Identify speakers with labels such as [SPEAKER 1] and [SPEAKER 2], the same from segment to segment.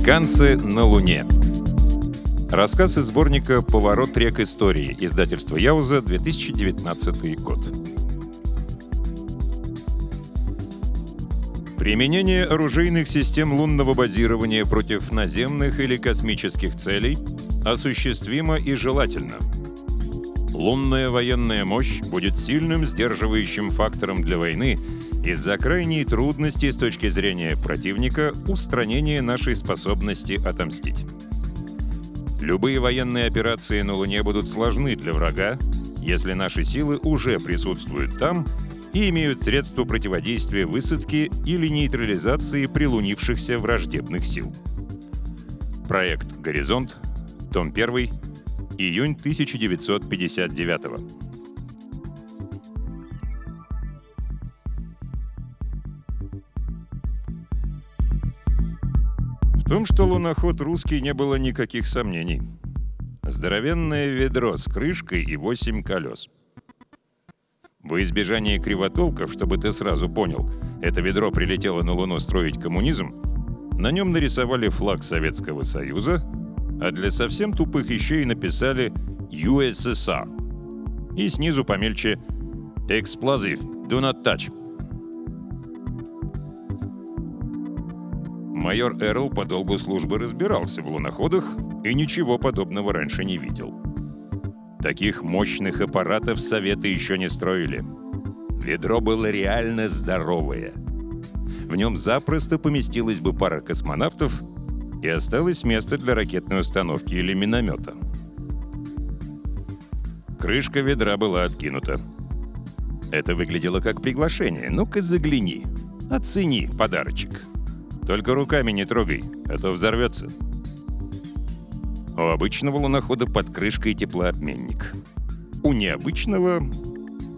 [SPEAKER 1] Американцы на Луне. Рассказ из сборника «Поворот рек истории», издательство Яуза, 2019 год. Применение оружейных систем лунного базирования против наземных или космических целей осуществимо и желательно. Лунная военная мощь будет сильным сдерживающим фактором для войны из-за крайней трудности с точки зрения противника устранения нашей способности отомстить. Любые военные операции на Луне будут сложны для врага, если наши силы уже присутствуют там и имеют средства противодействия высадке или нейтрализации прилунившихся враждебных сил. Проект «Горизонт», том 1, июнь 1959 том, что луноход русский, не было никаких сомнений. Здоровенное ведро с крышкой и восемь колес. Во избежание кривотолков, чтобы ты сразу понял, это ведро прилетело на Луну строить коммунизм, на нем нарисовали флаг Советского Союза, а для совсем тупых еще и написали USSR. И снизу помельче «Explosive, do not touch». Майор Эрл по долгу службы разбирался в луноходах и ничего подобного раньше не видел. Таких мощных аппаратов Советы еще не строили. Ведро было реально здоровое. В нем запросто поместилась бы пара космонавтов и осталось место для ракетной установки или миномета. Крышка ведра была откинута. Это выглядело как приглашение. Ну-ка загляни. Оцени подарочек. Только руками не трогай, а то взорвется. У обычного лунохода под крышкой теплообменник. У необычного...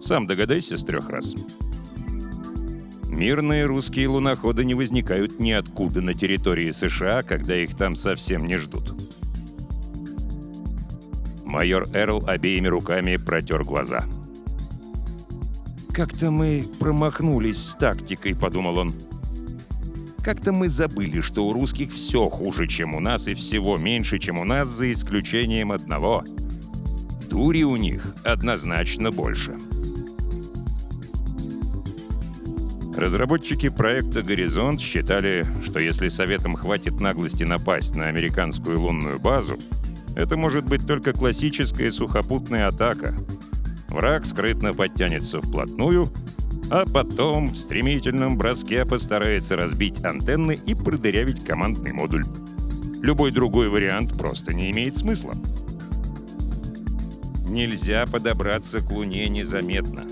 [SPEAKER 1] Сам догадайся с трех раз. Мирные русские луноходы не возникают ниоткуда на территории США, когда их там совсем не ждут. Майор Эрл обеими руками протер глаза. «Как-то мы промахнулись с тактикой», — подумал он. Как-то мы забыли, что у русских все хуже, чем у нас, и всего меньше, чем у нас, за исключением одного. Дури у них однозначно больше. Разработчики проекта «Горизонт» считали, что если Советам хватит наглости напасть на американскую лунную базу, это может быть только классическая сухопутная атака. Враг скрытно подтянется вплотную — а потом в стремительном броске постарается разбить антенны и продырявить командный модуль. Любой другой вариант просто не имеет смысла. Нельзя подобраться к Луне незаметно.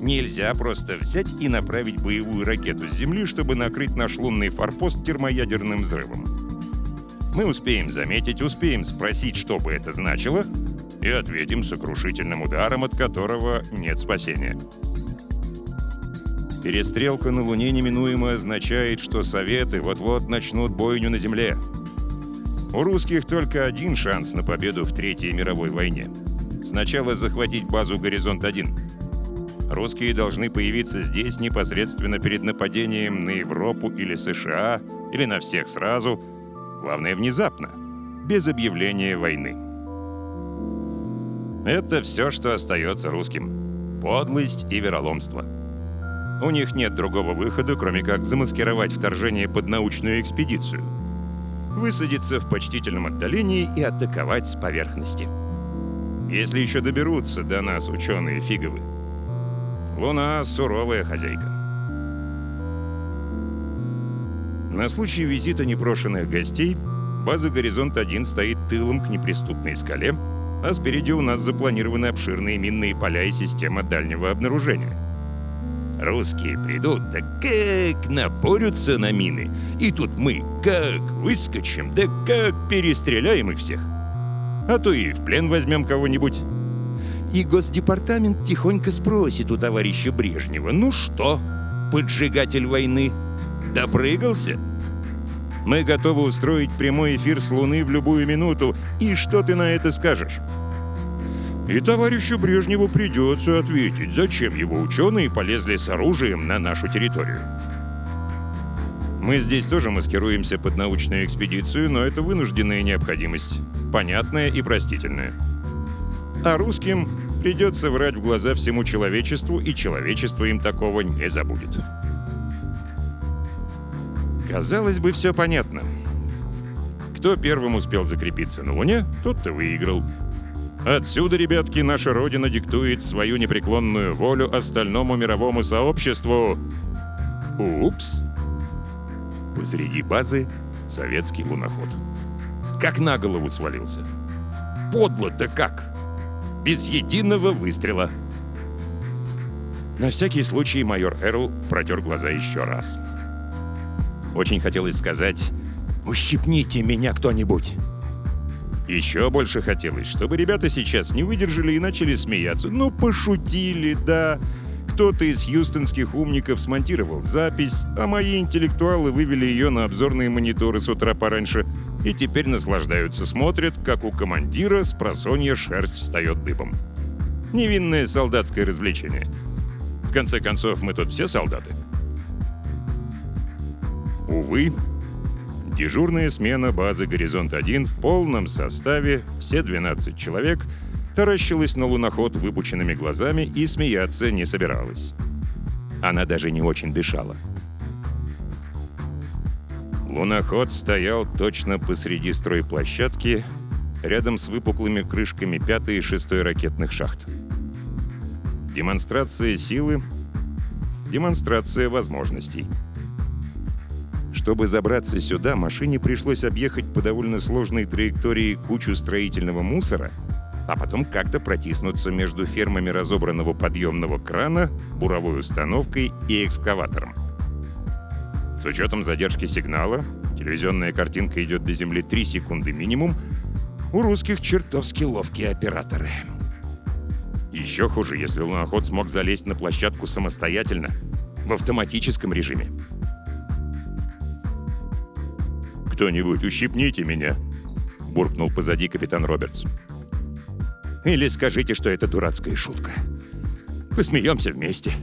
[SPEAKER 1] Нельзя просто взять и направить боевую ракету с Земли, чтобы накрыть наш лунный форпост термоядерным взрывом. Мы успеем заметить, успеем спросить, что бы это значило, и ответим сокрушительным ударом, от которого нет спасения. Перестрелка на Луне неминуемо означает, что Советы вот-вот начнут бойню на Земле. У русских только один шанс на победу в Третьей мировой войне. Сначала захватить базу «Горизонт-1». Русские должны появиться здесь непосредственно перед нападением на Европу или США, или на всех сразу. Главное, внезапно, без объявления войны. Это все, что остается русским. Подлость и вероломство. У них нет другого выхода, кроме как замаскировать вторжение под научную экспедицию. Высадиться в почтительном отдалении и атаковать с поверхности. Если еще доберутся до нас ученые фиговы. Луна — суровая хозяйка. На случай визита непрошенных гостей база «Горизонт-1» стоит тылом к неприступной скале, а спереди у нас запланированы обширные минные поля и система дальнего обнаружения — Русские придут, да как напорются на мины. И тут мы как выскочим, да как перестреляем их всех. А то и в плен возьмем кого-нибудь. И Госдепартамент тихонько спросит у товарища Брежнева, ну что, поджигатель войны, допрыгался? Мы готовы устроить прямой эфир с Луны в любую минуту. И что ты на это скажешь? И товарищу Брежневу придется ответить, зачем его ученые полезли с оружием на нашу территорию. Мы здесь тоже маскируемся под научную экспедицию, но это вынужденная необходимость, понятная и простительная. А русским придется врать в глаза всему человечеству, и человечество им такого не забудет. Казалось бы, все понятно. Кто первым успел закрепиться на Луне, тот-то выиграл. Отсюда, ребятки, наша Родина диктует свою непреклонную волю остальному мировому сообществу. Упс! Посреди базы советский луноход. Как на голову свалился. Подло-то как! Без единого выстрела. На всякий случай майор Эрл протер глаза еще раз. Очень хотелось сказать «Ущипните меня кто-нибудь!» Еще больше хотелось, чтобы ребята сейчас не выдержали и начали смеяться. Ну, пошутили, да. Кто-то из хьюстонских умников смонтировал запись, а мои интеллектуалы вывели ее на обзорные мониторы с утра пораньше и теперь наслаждаются, смотрят, как у командира с просонья шерсть встает дыбом. Невинное солдатское развлечение. В конце концов, мы тут все солдаты. Увы, дежурная смена базы «Горизонт-1» в полном составе, все 12 человек — таращилась на луноход выпученными глазами и смеяться не собиралась. Она даже не очень дышала. Луноход стоял точно посреди стройплощадки, рядом с выпуклыми крышками пятой и шестой ракетных шахт. Демонстрация силы, демонстрация возможностей. Чтобы забраться сюда, машине пришлось объехать по довольно сложной траектории кучу строительного мусора — а потом как-то протиснуться между фермами разобранного подъемного крана, буровой установкой и экскаватором. С учетом задержки сигнала, телевизионная картинка идет до Земли 3 секунды минимум, у русских чертовски ловкие операторы. Еще хуже, если луноход смог залезть на площадку самостоятельно, в автоматическом режиме. «Кто-нибудь ущипните меня!» — буркнул позади капитан Робертс. Или скажите, что это дурацкая шутка. Посмеемся вместе.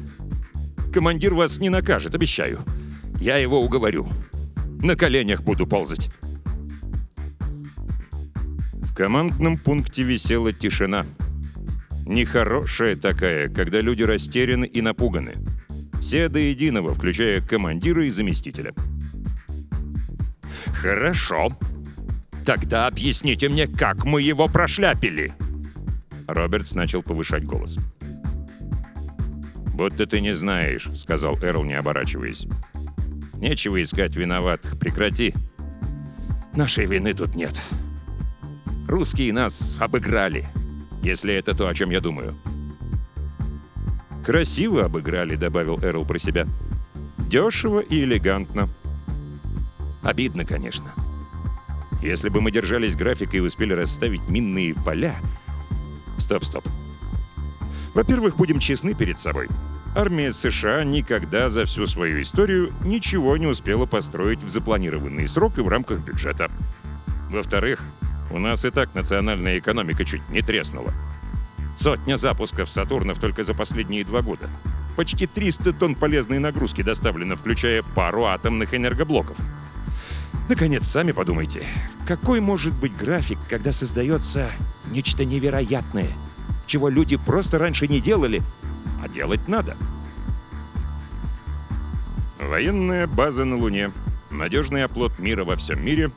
[SPEAKER 1] Командир вас не накажет, обещаю. Я его уговорю. На коленях буду ползать. В командном пункте висела тишина. Нехорошая такая, когда люди растеряны и напуганы. Все до единого, включая командира и заместителя. «Хорошо. Тогда объясните мне, как мы его прошляпили!» Робертс начал повышать голос. «Будто ты не знаешь», — сказал Эрл, не оборачиваясь. «Нечего искать виноватых. Прекрати. Нашей вины тут нет. Русские нас обыграли, если это то, о чем я думаю». «Красиво обыграли», — добавил Эрл про себя. «Дешево и элегантно». Обидно, конечно. Если бы мы держались графика и успели расставить минные поля, Стоп, стоп. Во-первых, будем честны перед собой. Армия США никогда за всю свою историю ничего не успела построить в запланированный срок и в рамках бюджета. Во-вторых, у нас и так национальная экономика чуть не треснула. Сотня запусков «Сатурнов» только за последние два года. Почти 300 тонн полезной нагрузки доставлено, включая пару атомных энергоблоков. Наконец, сами подумайте, какой может быть график, когда создается нечто невероятное, чего люди просто раньше не делали, а делать надо? Военная база на Луне, надежный оплот мира во всем мире,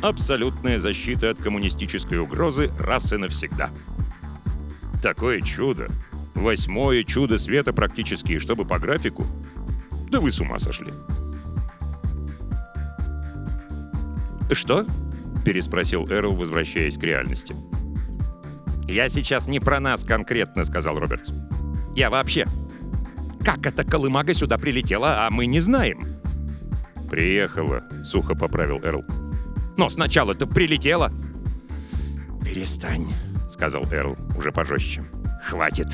[SPEAKER 1] абсолютная защита от коммунистической угрозы раз и навсегда. Такое чудо, восьмое чудо света практически, чтобы по графику, да вы с ума сошли. «Что?» — переспросил Эрл, возвращаясь к реальности. «Я сейчас не про нас конкретно», — сказал Робертс. «Я вообще. Как эта колымага сюда прилетела, а мы не знаем?» «Приехала», — сухо поправил Эрл. «Но сначала-то прилетела». «Перестань», — сказал Эрл уже пожестче. «Хватит.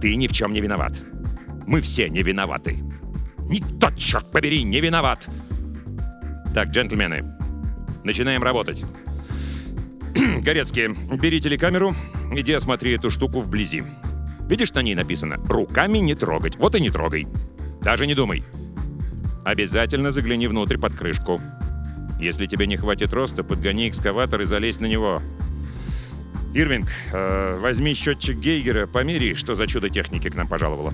[SPEAKER 1] Ты ни в чем не виноват. Мы все не виноваты. Никто, черт побери, не виноват!» «Так, джентльмены, Начинаем работать. Горецкий, бери телекамеру, иди осмотри эту штуку вблизи. Видишь, на ней написано «Руками не трогать». Вот и не трогай. Даже не думай. Обязательно загляни внутрь под крышку. Если тебе не хватит роста, подгони экскаватор и залезь на него. Ирвинг, э, возьми счетчик Гейгера, помери, что за чудо техники к нам пожаловало.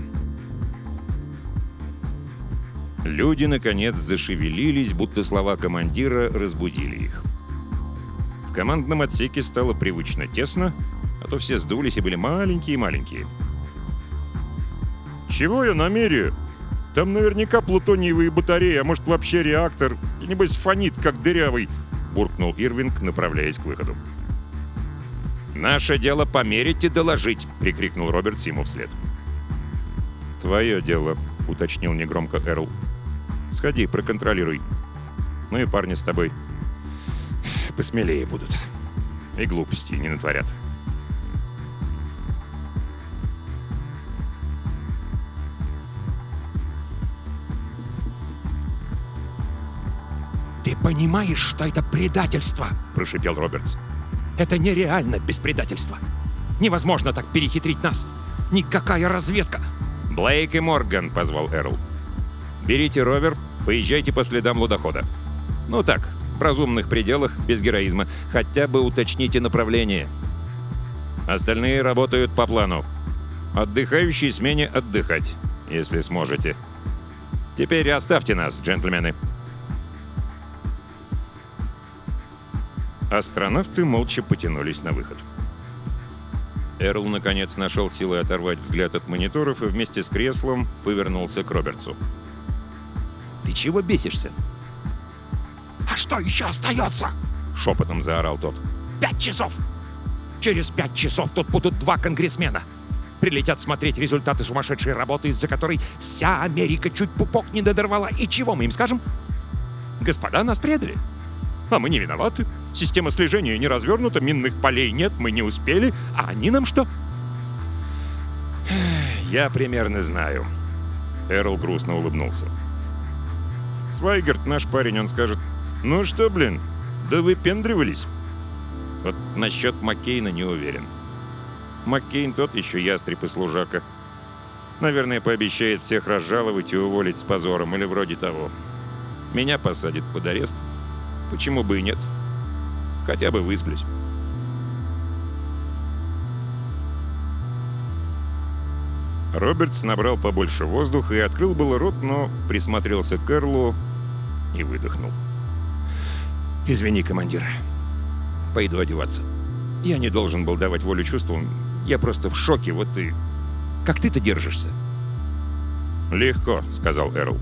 [SPEAKER 1] Люди, наконец, зашевелились, будто слова командира разбудили их. В командном отсеке стало привычно тесно, а то все сдулись и были маленькие-маленькие. «Чего я намерю? Там наверняка плутониевые батареи, а может вообще реактор, и небось фонит, как дырявый», — буркнул Ирвинг, направляясь к выходу. «Наше дело померить и доложить!» — прикрикнул Роберт ему вслед. «Твое дело», — уточнил негромко Эрл. «Сходи, проконтролируй. Ну и парни с тобой посмелее будут. И глупости не натворят».
[SPEAKER 2] «Ты понимаешь, что это предательство?» – прошипел Робертс. «Это нереально без предательства. Невозможно так перехитрить нас. Никакая разведка!»
[SPEAKER 1] «Блейк и Морган», — позвал Эрл. «Берите ровер, поезжайте по следам лудохода. Ну так, в разумных пределах, без героизма. Хотя бы уточните направление. Остальные работают по плану. Отдыхающие смене отдыхать, если сможете. Теперь оставьте нас, джентльмены». Астронавты молча потянулись на выход. Эрл, наконец, нашел силы оторвать взгляд от мониторов и вместе с креслом повернулся к Робертсу.
[SPEAKER 2] «Ты чего бесишься?» «А что еще остается?» — шепотом заорал тот. «Пять часов! Через пять часов тут будут два конгрессмена. Прилетят смотреть результаты сумасшедшей работы, из-за которой вся Америка чуть пупок не додорвала. И чего мы им скажем? Господа, нас предали. А мы не виноваты. Система слежения не развернута, минных полей нет, мы не успели. А они нам что?
[SPEAKER 1] Я примерно знаю. Эрл грустно улыбнулся. Свайгерт, наш парень, он скажет, ну что, блин, да выпендривались. Вот насчет Маккейна не уверен. Маккейн тот еще ястреб и служака. Наверное, пообещает всех разжаловать и уволить с позором, или вроде того. Меня посадят под арест. Почему бы и нет? Хотя бы высплюсь. Робертс набрал побольше воздуха и открыл было рот, но присмотрелся к Эрлу и выдохнул. «Извини, командир. Пойду одеваться. Я не должен был давать волю чувствам. Я просто в шоке, вот и... Как ты-то держишься?» «Легко», — сказал Эрл.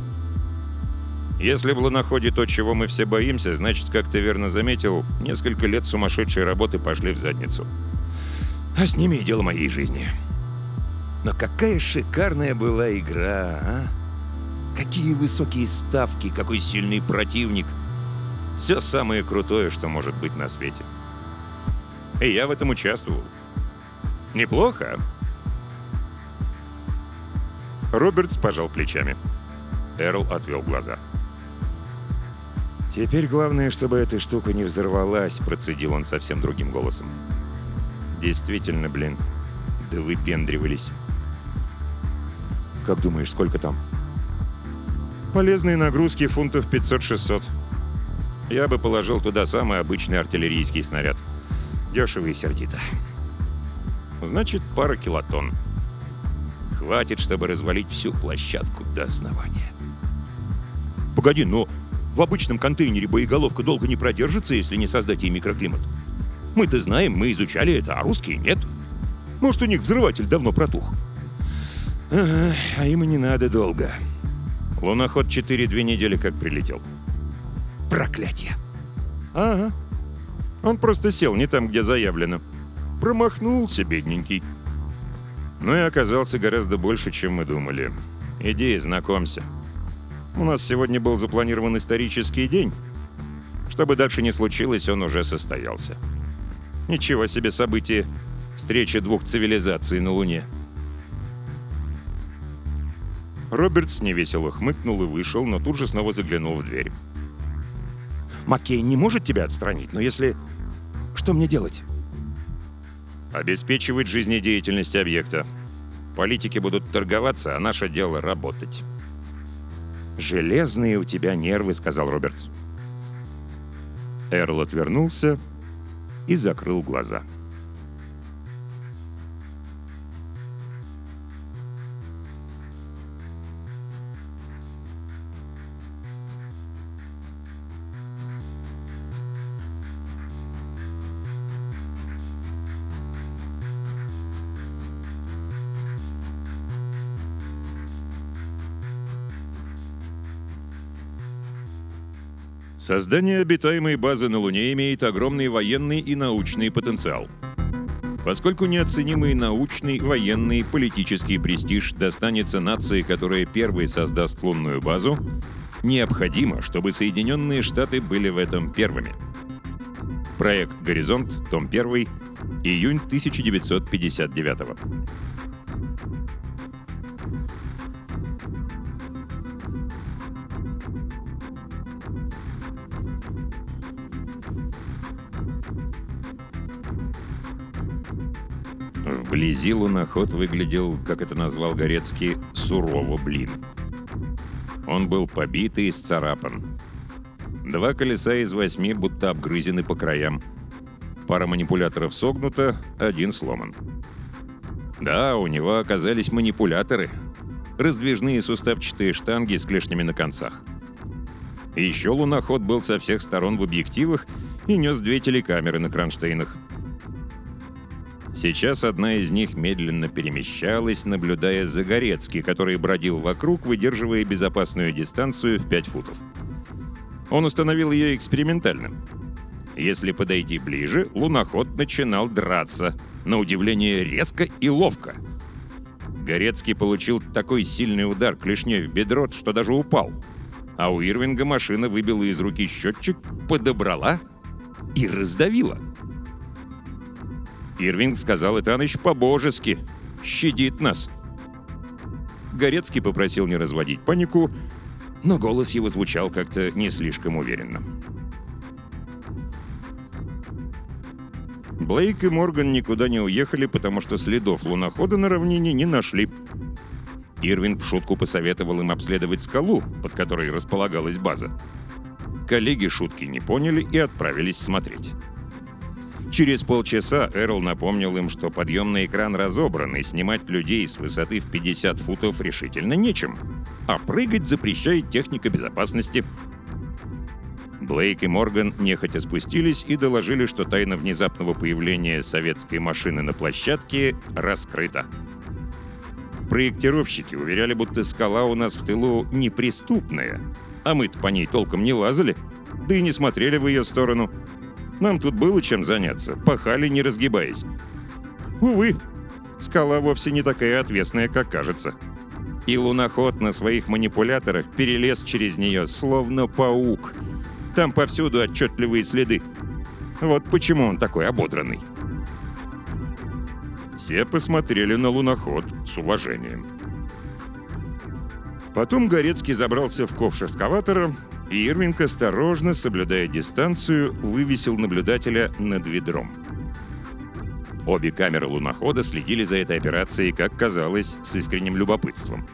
[SPEAKER 1] Если в луноходе то, чего мы все боимся, значит, как ты верно заметил, несколько лет сумасшедшей работы пошли в задницу. А с ними и дело моей жизни. Но какая шикарная была игра, а? Какие высокие ставки, какой сильный противник. Все самое крутое, что может быть на свете. И я в этом участвовал. Неплохо? Робертс пожал плечами. Эрл отвел глаза. «Теперь главное, чтобы эта штука не взорвалась», — процедил он совсем другим голосом. «Действительно, блин, да выпендривались». «Как думаешь, сколько там?» «Полезные нагрузки фунтов 500-600. Я бы положил туда самый обычный артиллерийский снаряд. Дешево и сердито. Значит, пара килотонн. Хватит, чтобы развалить всю площадку до основания». «Погоди, но в обычном контейнере боеголовка долго не продержится, если не создать ей микроклимат. Мы-то знаем, мы изучали это, а русские нет. Может, у них взрыватель давно протух. Ага, а им и не надо долго. Луноход 4-2 недели как прилетел.
[SPEAKER 2] Проклятие.
[SPEAKER 1] Ага. Он просто сел не там, где заявлено. Промахнулся, бедненький. Но ну и оказался гораздо больше, чем мы думали. Иди, знакомься. У нас сегодня был запланирован исторический день. Что бы дальше ни случилось, он уже состоялся. Ничего себе событие. Встреча двух цивилизаций на Луне. Робертс невесело хмыкнул и вышел, но тут же снова заглянул в дверь.
[SPEAKER 2] «Маккей не может тебя отстранить, но если... Что мне делать?»
[SPEAKER 1] «Обеспечивать жизнедеятельность объекта. Политики будут торговаться, а наше дело — работать». «Железные у тебя нервы», — сказал Робертс. Эрл отвернулся и закрыл глаза. Создание обитаемой базы на Луне имеет огромный военный и научный потенциал. Поскольку неоценимый научный, военный, политический престиж достанется нации, которая первой создаст лунную базу, необходимо, чтобы Соединенные Штаты были в этом первыми. Проект «Горизонт», том 1, июнь 1959 Вблизи луноход выглядел, как это назвал Горецкий, сурово блин. Он был побит и исцарапан. Два колеса из восьми будто обгрызены по краям. Пара манипуляторов согнута, один сломан. Да, у него оказались манипуляторы. Раздвижные суставчатые штанги с клешнями на концах. Еще луноход был со всех сторон в объективах и нес две телекамеры на кронштейнах. Сейчас одна из них медленно перемещалась, наблюдая за Горецки, который бродил вокруг, выдерживая безопасную дистанцию в 5 футов. Он установил ее экспериментально. Если подойти ближе, луноход начинал драться, на удивление резко и ловко. Горецкий получил такой сильный удар клешней в бедро, что даже упал. А у Ирвинга машина выбила из руки счетчик, подобрала и раздавила. Ирвинг сказал Итаныч по-божески. Щадит нас. Горецкий попросил не разводить панику, но голос его звучал как-то не слишком уверенно. Блейк и Морган никуда не уехали, потому что следов лунохода на равнине не нашли. Ирвинг в шутку посоветовал им обследовать скалу, под которой располагалась база. Коллеги шутки не поняли и отправились смотреть. Через полчаса Эрл напомнил им, что подъемный экран разобран, и снимать людей с высоты в 50 футов решительно нечем. А прыгать запрещает техника безопасности. Блейк и Морган нехотя спустились и доложили, что тайна внезапного появления советской машины на площадке раскрыта. Проектировщики уверяли, будто скала у нас в тылу неприступная, а мы-то по ней толком не лазали, да и не смотрели в ее сторону — нам тут было чем заняться, пахали не разгибаясь. Увы, скала вовсе не такая отвесная, как кажется. И луноход на своих манипуляторах перелез через нее, словно паук. Там повсюду отчетливые следы. Вот почему он такой ободранный. Все посмотрели на луноход с уважением. Потом Горецкий забрался в ковш экскаватора Ирвинг осторожно, соблюдая дистанцию, вывесил наблюдателя над ведром. Обе камеры лунохода следили за этой операцией, как казалось, с искренним любопытством.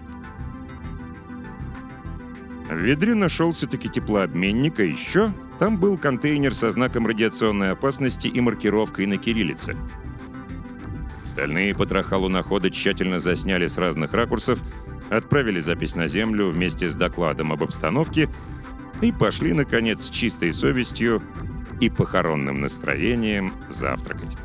[SPEAKER 1] В ведре нашелся-таки теплообменник, а еще там был контейнер со знаком радиационной опасности и маркировкой на кириллице. Стальные потроха лунохода тщательно засняли с разных ракурсов, отправили запись на Землю вместе с докладом об обстановке и пошли, наконец, с чистой совестью и похоронным настроением завтракать.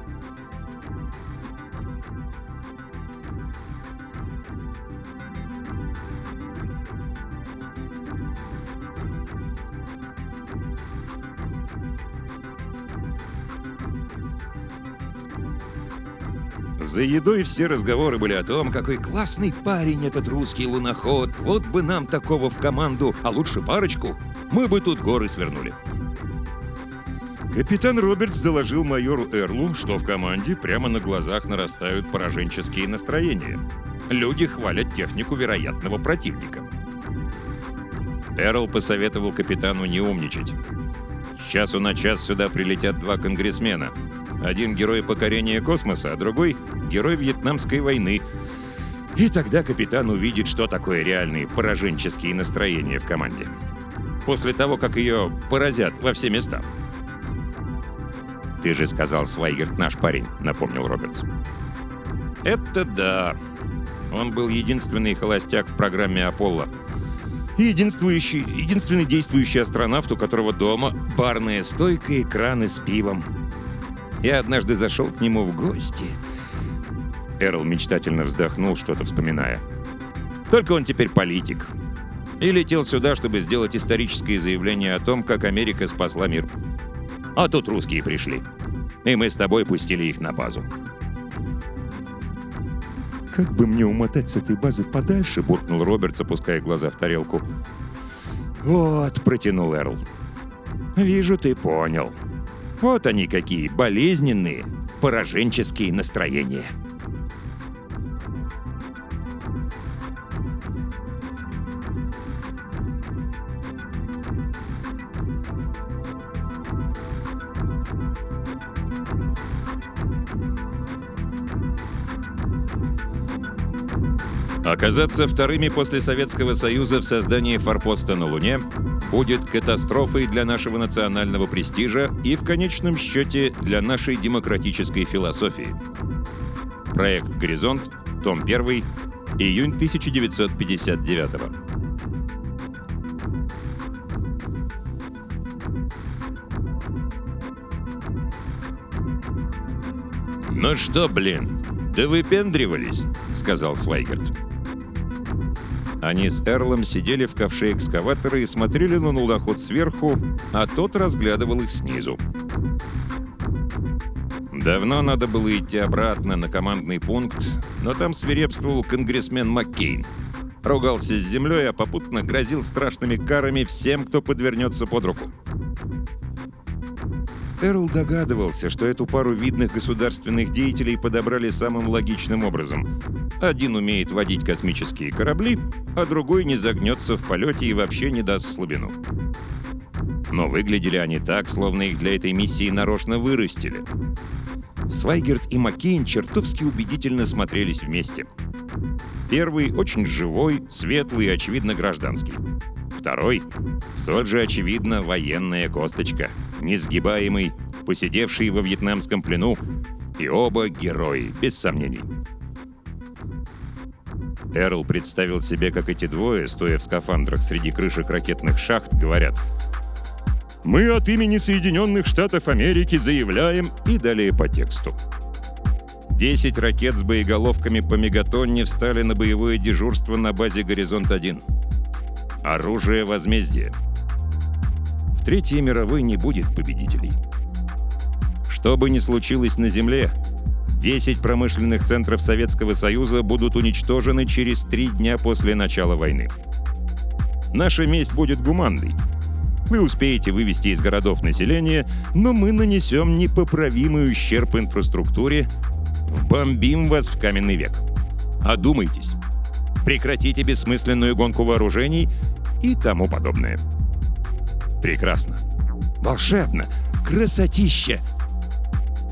[SPEAKER 1] За едой все разговоры были о том, какой классный парень этот русский луноход. Вот бы нам такого в команду, а лучше парочку. Мы бы тут горы свернули. Капитан Робертс доложил майору Эрлу, что в команде прямо на глазах нарастают пораженческие настроения. Люди хвалят технику вероятного противника. Эрл посоветовал капитану не умничать. С часу на час сюда прилетят два конгрессмена — один герой покорения космоса, а другой — герой Вьетнамской войны. И тогда капитан увидит, что такое реальные пораженческие настроения в команде. После того, как ее поразят во все места. «Ты же сказал, Свайгерт наш парень», — напомнил Робертс. «Это да. Он был единственный холостяк в программе «Аполло». единствующий, единственный действующий астронавт, у которого дома барная стойка и краны с пивом. Я однажды зашел к нему в гости. Эрл мечтательно вздохнул, что-то вспоминая. Только он теперь политик. И летел сюда, чтобы сделать историческое заявление о том, как Америка спасла мир. А тут русские пришли. И мы с тобой пустили их на базу. «Как бы мне умотать с этой базы подальше?» — буркнул Роберт, опуская глаза в тарелку. «Вот», — протянул Эрл. «Вижу, ты понял. Вот они какие, болезненные, пораженческие настроения». Оказаться вторыми после Советского Союза в создании форпоста на Луне будет катастрофой для нашего национального престижа и, в конечном счете, для нашей демократической философии. Проект «Горизонт», том 1, июнь 1959 «Ну что, блин, да выпендривались», — сказал Свайгерт. Они с Эрлом сидели в ковше экскаватора и смотрели на луноход сверху, а тот разглядывал их снизу. Давно надо было идти обратно на командный пункт, но там свирепствовал конгрессмен Маккейн. Ругался с землей, а попутно грозил страшными карами всем, кто подвернется под руку. Эрл догадывался, что эту пару видных государственных деятелей подобрали самым логичным образом. Один умеет водить космические корабли, а другой не загнется в полете и вообще не даст слабину. Но выглядели они так, словно их для этой миссии нарочно вырастили. Свайгерт и Маккейн чертовски убедительно смотрелись вместе. Первый очень живой, светлый и, очевидно, гражданский. Второй — столь же очевидно военная косточка, несгибаемый, посидевший во вьетнамском плену, и оба герои, без сомнений. Эрл представил себе, как эти двое, стоя в скафандрах среди крышек ракетных шахт, говорят «Мы от имени Соединенных Штатов Америки заявляем» и далее по тексту. Десять ракет с боеголовками по мегатонне встали на боевое дежурство на базе «Горизонт-1». Оружие возмездия. В Третьей мировой не будет победителей. Что бы ни случилось на Земле, 10 промышленных центров Советского Союза будут уничтожены через три дня после начала войны. Наша месть будет гуманной. Вы успеете вывести из городов население, но мы нанесем непоправимый ущерб инфраструктуре, бомбим вас в каменный век. Одумайтесь. Прекратите бессмысленную гонку вооружений и тому подобное. Прекрасно. Волшебно. Красотища.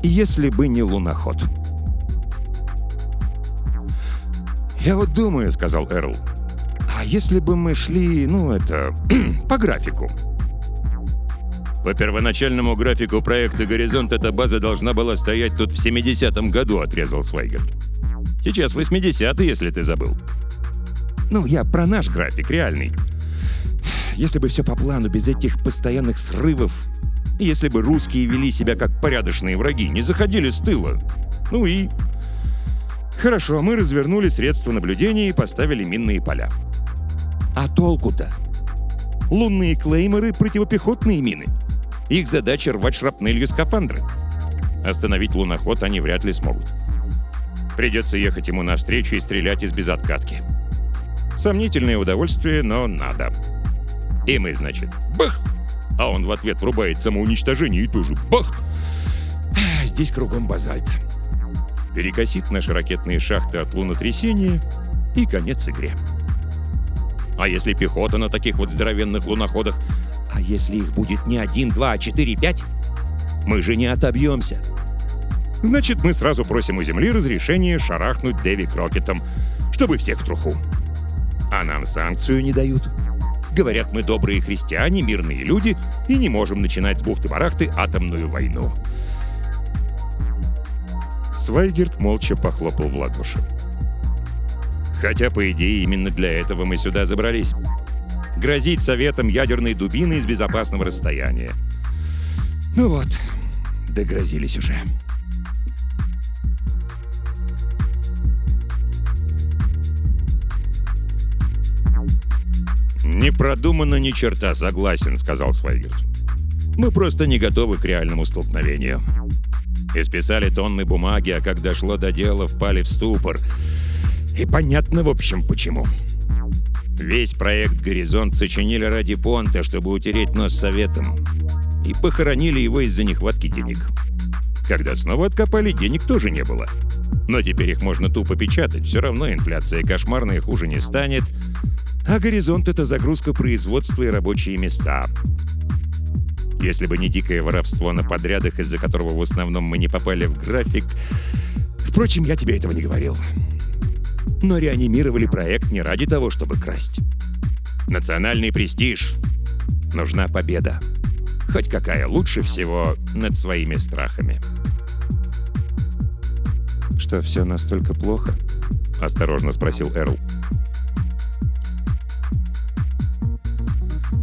[SPEAKER 1] Если бы не луноход. «Я вот думаю», — сказал Эрл, «а если бы мы шли, ну, это, по графику?» По первоначальному графику проекта «Горизонт» эта база должна была стоять тут в 70-м году, отрезал Свайгерт. Сейчас 80-й, если ты забыл. Ну, я про наш график, реальный. Если бы все по плану, без этих постоянных срывов. Если бы русские вели себя как порядочные враги, не заходили с тыла. Ну и... Хорошо, мы развернули средства наблюдения и поставили минные поля. А толку-то? Лунные клеймеры — противопехотные мины. Их задача — рвать шрапнелью скафандры. Остановить луноход они вряд ли смогут. Придется ехать ему навстречу и стрелять из безоткатки. Сомнительное удовольствие, но надо. И мы, значит, бах! А он в ответ врубает самоуничтожение и тоже бах! Здесь кругом базальт. Перекосит наши ракетные шахты от лунотрясения и конец игре. А если пехота на таких вот здоровенных луноходах? А если их будет не один, два, а четыре, пять? Мы же не отобьемся. Значит, мы сразу просим у Земли разрешения шарахнуть Дэви Крокетом — чтобы всех в труху. А нам санкцию не дают. Говорят, мы добрые христиане, мирные люди и не можем начинать с бухты-барахты атомную войну. Свайгерт молча похлопал в ладоши. Хотя, по идее, именно для этого мы сюда забрались. Грозить советом ядерной дубиной из безопасного расстояния. Ну вот, догрозились уже. «Не продумано ни черта, согласен», — сказал Свайгерт. «Мы просто не готовы к реальному столкновению. Исписали тонны бумаги, а когда шло до дела, впали в ступор. И понятно, в общем, почему. Весь проект «Горизонт» сочинили ради понта, чтобы утереть нос советом. И похоронили его из-за нехватки денег. Когда снова откопали, денег тоже не было. Но теперь их можно тупо печатать, все равно инфляция кошмарная хуже не станет. А «Горизонт» — это загрузка производства и рабочие места. Если бы не дикое воровство на подрядах, из-за которого в основном мы не попали в график... Впрочем, я тебе этого не говорил. Но реанимировали проект не ради того, чтобы красть. Национальный престиж. Нужна победа. Хоть какая лучше всего над своими страхами. «Что, все настолько плохо?» — осторожно спросил Эрл.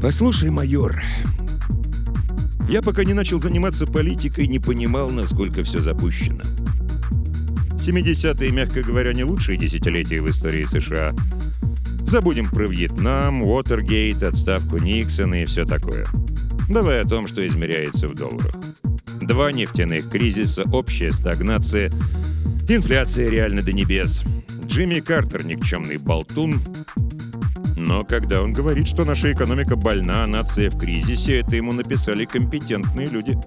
[SPEAKER 1] «Послушай, майор, я пока не начал заниматься политикой, не понимал, насколько все запущено. 70-е, мягко говоря, не лучшие десятилетия в истории США. Забудем про Вьетнам, Уотергейт, отставку Никсона и все такое. Давай о том, что измеряется в долларах. Два нефтяных кризиса, общая стагнация, инфляция реально до небес. Джимми Картер — никчемный болтун, но когда он говорит, что наша экономика больна, а нация в кризисе, это ему написали компетентные люди.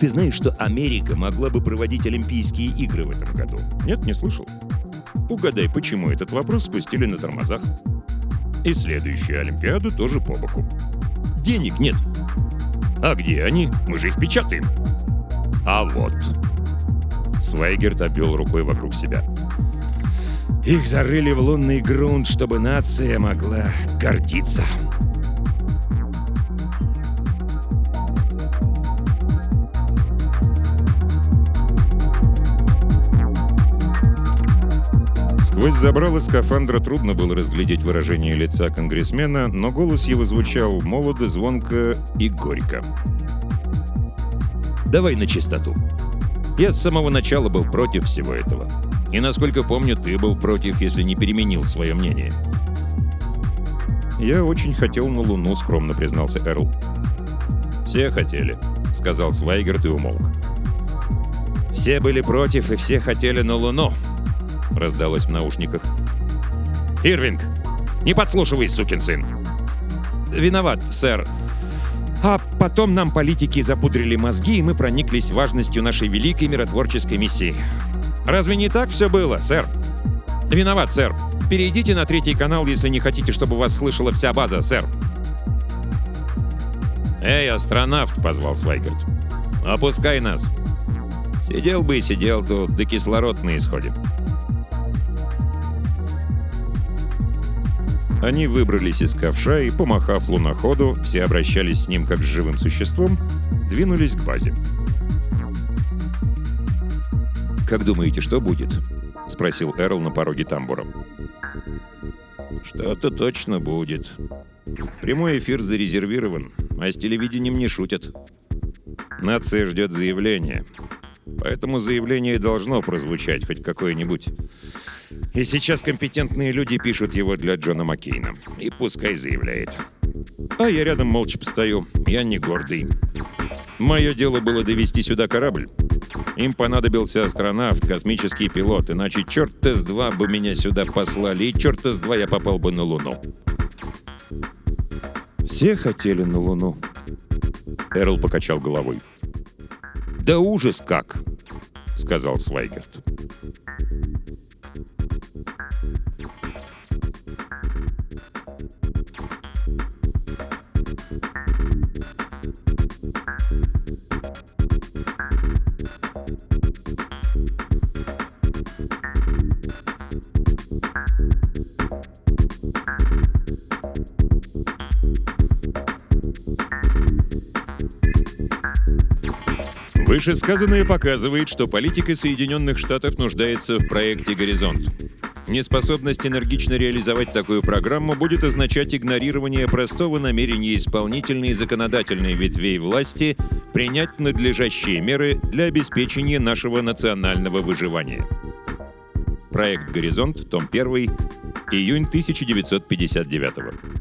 [SPEAKER 1] Ты знаешь, что Америка могла бы проводить Олимпийские игры в этом году? Нет, не слышал? Угадай, почему этот вопрос спустили на тормозах? И следующую Олимпиаду тоже по боку. Денег нет. А где они? Мы же их печатаем. А вот. Свайгерт обвел рукой вокруг себя. Их зарыли в лунный грунт, чтобы нация могла гордиться. Сквозь забрало скафандра трудно было разглядеть выражение лица конгрессмена, но голос его звучал молодо, звонко и горько. «Давай на чистоту. Я с самого начала был против всего этого. И, насколько помню, ты был против, если не переменил свое мнение. «Я очень хотел на Луну», — скромно признался Эрл. «Все хотели», — сказал Свайгерт и умолк. «Все были против, и все хотели на Луну», — раздалось в наушниках. «Ирвинг, не подслушивай, сукин сын!» «Виноват, сэр. А потом нам политики запудрили мозги, и мы прониклись важностью нашей великой миротворческой миссии. Разве не так все было, сэр? Виноват, сэр. Перейдите на третий канал, если не хотите, чтобы вас слышала вся база, сэр. «Эй, астронавт!» — позвал Свайгард. «Опускай нас!» Сидел бы и сидел тут, да кислород на исходе. Они выбрались из ковша и, помахав луноходу, все обращались с ним как с живым существом, двинулись к базе. «Как думаете, что будет?» — спросил Эрл на пороге тамбура. «Что-то точно будет. Прямой эфир зарезервирован, а с телевидением не шутят. Нация ждет заявления. Поэтому заявление должно прозвучать хоть какое-нибудь. И сейчас компетентные люди пишут его для Джона Маккейна. И пускай заявляет. А я рядом молча постою. Я не гордый. Мое дело было довести сюда корабль. Им понадобился астронавт, космический пилот, иначе черт С-2 бы меня сюда послали, и черт С-2 я попал бы на Луну. Все хотели на Луну. Эрл покачал головой. «Да ужас как!» — сказал Свайгерт. Вышесказанное показывает, что политика Соединенных Штатов нуждается в проекте «Горизонт». Неспособность энергично реализовать такую программу будет означать игнорирование простого намерения исполнительной и законодательной ветвей власти принять надлежащие меры для обеспечения нашего национального выживания. Проект «Горизонт», том 1, июнь 1959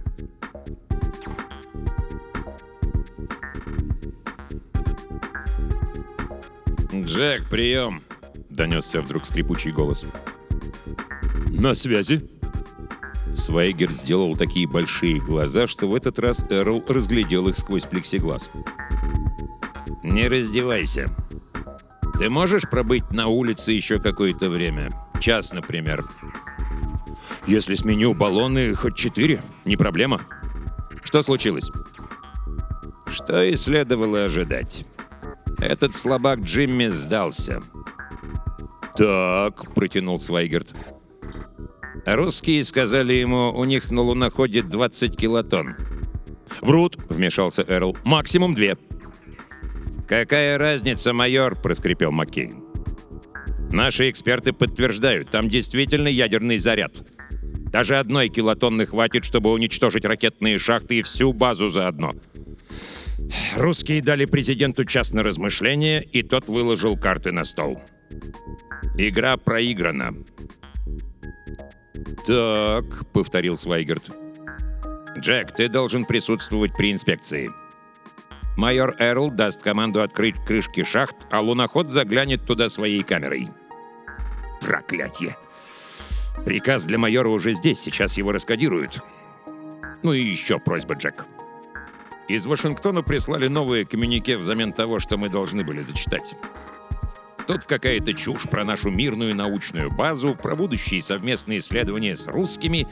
[SPEAKER 2] «Джек, прием!» — донесся вдруг скрипучий голос.
[SPEAKER 1] «На связи?»
[SPEAKER 2] Свайгер сделал такие большие глаза, что в этот раз Эрл разглядел их сквозь плексиглаз. «Не раздевайся. Ты можешь пробыть на улице еще какое-то время? Час, например?»
[SPEAKER 1] «Если сменю баллоны хоть четыре, не проблема. Что случилось?»
[SPEAKER 2] «Что и следовало ожидать. Этот слабак Джимми сдался».
[SPEAKER 1] «Так», — протянул Свайгерт.
[SPEAKER 2] Русские сказали ему, у них на луноходе 20 килотонн.
[SPEAKER 1] «Врут», — вмешался Эрл. «Максимум две».
[SPEAKER 2] «Какая разница, майор?» — проскрипел Маккейн. «Наши эксперты подтверждают, там действительно ядерный заряд. Даже одной килотонны хватит, чтобы уничтожить ракетные шахты и всю базу заодно». Русские дали президенту час на размышление, и тот выложил карты на стол. Игра проиграна.
[SPEAKER 1] «Так», — повторил Свайгерт.
[SPEAKER 2] «Джек, ты должен присутствовать при инспекции. Майор Эрл даст команду открыть крышки шахт, а луноход заглянет туда своей камерой». «Проклятье! Приказ для майора уже здесь, сейчас его раскодируют. Ну и еще просьба, Джек. Из Вашингтона прислали новые коммюнике взамен того, что мы должны были зачитать». Тут какая-то чушь про нашу мирную научную базу, про будущие совместные исследования с русскими.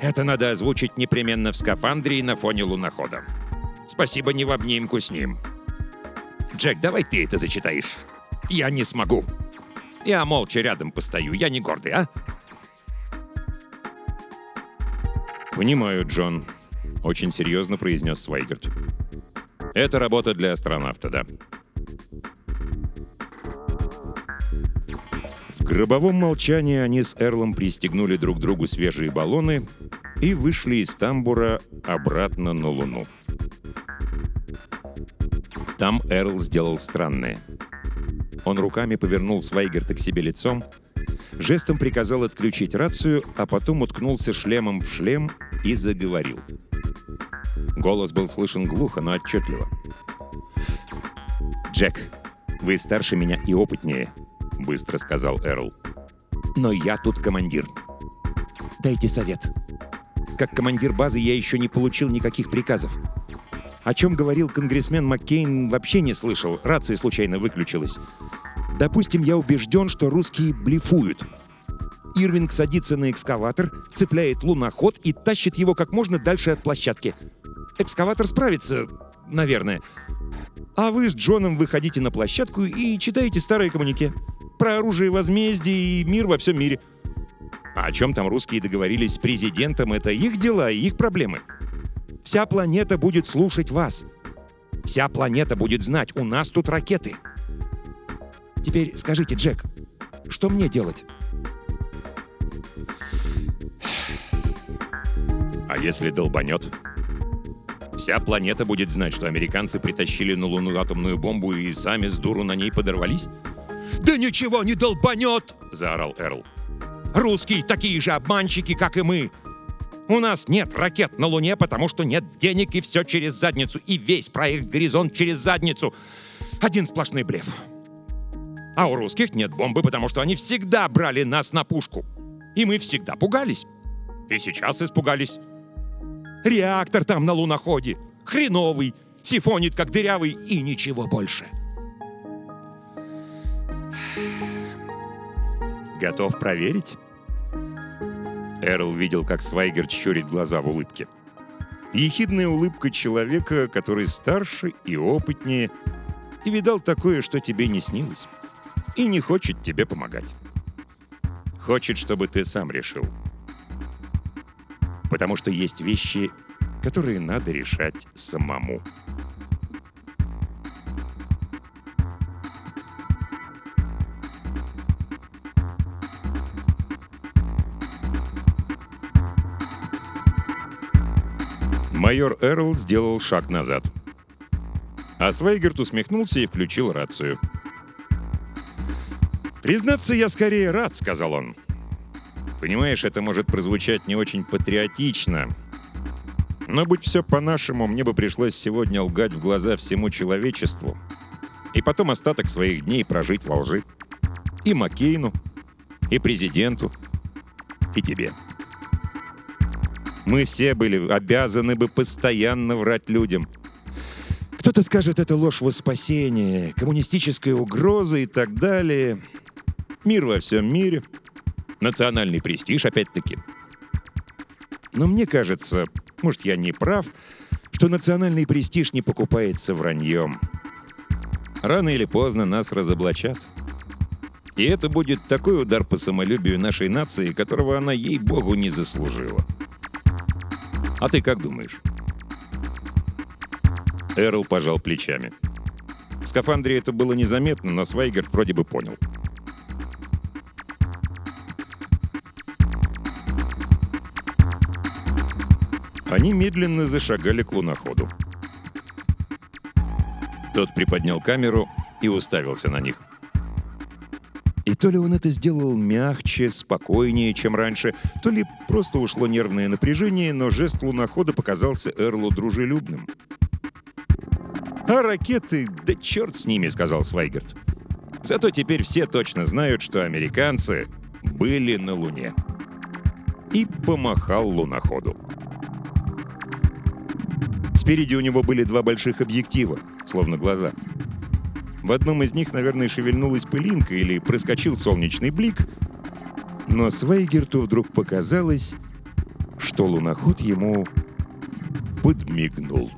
[SPEAKER 2] Это надо озвучить непременно в скафандре и на фоне лунохода. Спасибо не в обнимку с ним. Джек, давай ты это зачитаешь. Я не смогу. Я молча рядом постою, я не гордый, а?
[SPEAKER 1] «Понимаю, Джон», — очень серьезно произнес Свайгерт. «Это работа для астронавта, да». В гробовом молчании они с Эрлом пристегнули друг другу свежие баллоны и вышли из тамбура обратно на Луну. Там Эрл сделал странное. Он руками повернул Свайгерта к себе лицом, жестом приказал отключить рацию, а потом уткнулся шлемом в шлем и заговорил. Голос был слышен глухо, но отчетливо. «Джек, вы старше меня и опытнее», — быстро сказал Эрл. «Но я тут командир. Дайте совет. Как командир базы я еще не получил никаких приказов. О чем говорил конгрессмен Маккейн, вообще не слышал, рация случайно выключилась. Допустим, я убежден, что русские блефуют. Ирвинг садится на экскаватор, цепляет луноход и тащит его как можно дальше от площадки. Экскаватор справится, наверное. А вы с Джоном выходите на площадку и читаете старые коммунике. Про оружие возмездия и мир во всем мире. А о чем там русские договорились с президентом, это их дела и их проблемы. Вся планета будет слушать вас. Вся планета будет знать, у нас тут ракеты. Теперь скажите, Джек, что мне делать? А если долбанет? Вся планета будет знать, что американцы притащили на Луну атомную бомбу и сами с дуру на ней подорвались? «Да ничего не долбанет!» — заорал Эрл. «Русские такие же обманщики, как и мы. У нас нет ракет на Луне, потому что нет денег, и все через задницу. И весь проект «Горизонт» через задницу. Один сплошной блеф. А у русских нет бомбы, потому что они всегда брали нас на пушку. И мы всегда пугались. И сейчас испугались. Реактор там на луноходе. Хреновый. Сифонит, как дырявый, и ничего больше. Готов проверить? Эрл видел, как Свайгер щурит глаза в улыбке. Ехидная улыбка человека, который старше и опытнее, и видал такое, что тебе не снилось, и не хочет тебе помогать. Хочет, чтобы ты сам решил потому что есть вещи, которые надо решать самому. Майор Эрл сделал шаг назад. А Свейгерт усмехнулся и включил рацию. «Признаться, я скорее рад», — сказал он. «Понимаешь, это может прозвучать не очень патриотично, но будь все по-нашему, мне бы пришлось сегодня лгать в глаза всему человечеству и потом остаток своих дней прожить во лжи. И Маккейну, и президенту, и тебе. Мы все были обязаны бы постоянно врать людям. Кто-то скажет, это ложь во спасение, коммунистическая угроза и так далее. Мир во всем мире. Национальный престиж, опять-таки. Но мне кажется, может, я не прав, что национальный престиж не покупается враньем. Рано или поздно нас разоблачат. И это будет такой удар по самолюбию нашей нации, которого она, ей-богу, не заслужила. А ты как думаешь? Эрл пожал плечами. В скафандре это было незаметно, но Свайгард вроде бы понял. Они медленно зашагали к луноходу. Тот приподнял камеру и уставился на них. И то ли он это сделал мягче, спокойнее, чем раньше, то ли просто ушло нервное напряжение, но жест лунохода показался Эрлу дружелюбным. «А ракеты, да черт с ними», — сказал Свайгерт. «Зато теперь все точно знают, что американцы были на Луне». И помахал луноходу. Спереди у него были два больших объектива, словно глаза — в одном из них, наверное, шевельнулась пылинка или проскочил солнечный блик, но Свейгерту вдруг показалось, что луноход ему подмигнул.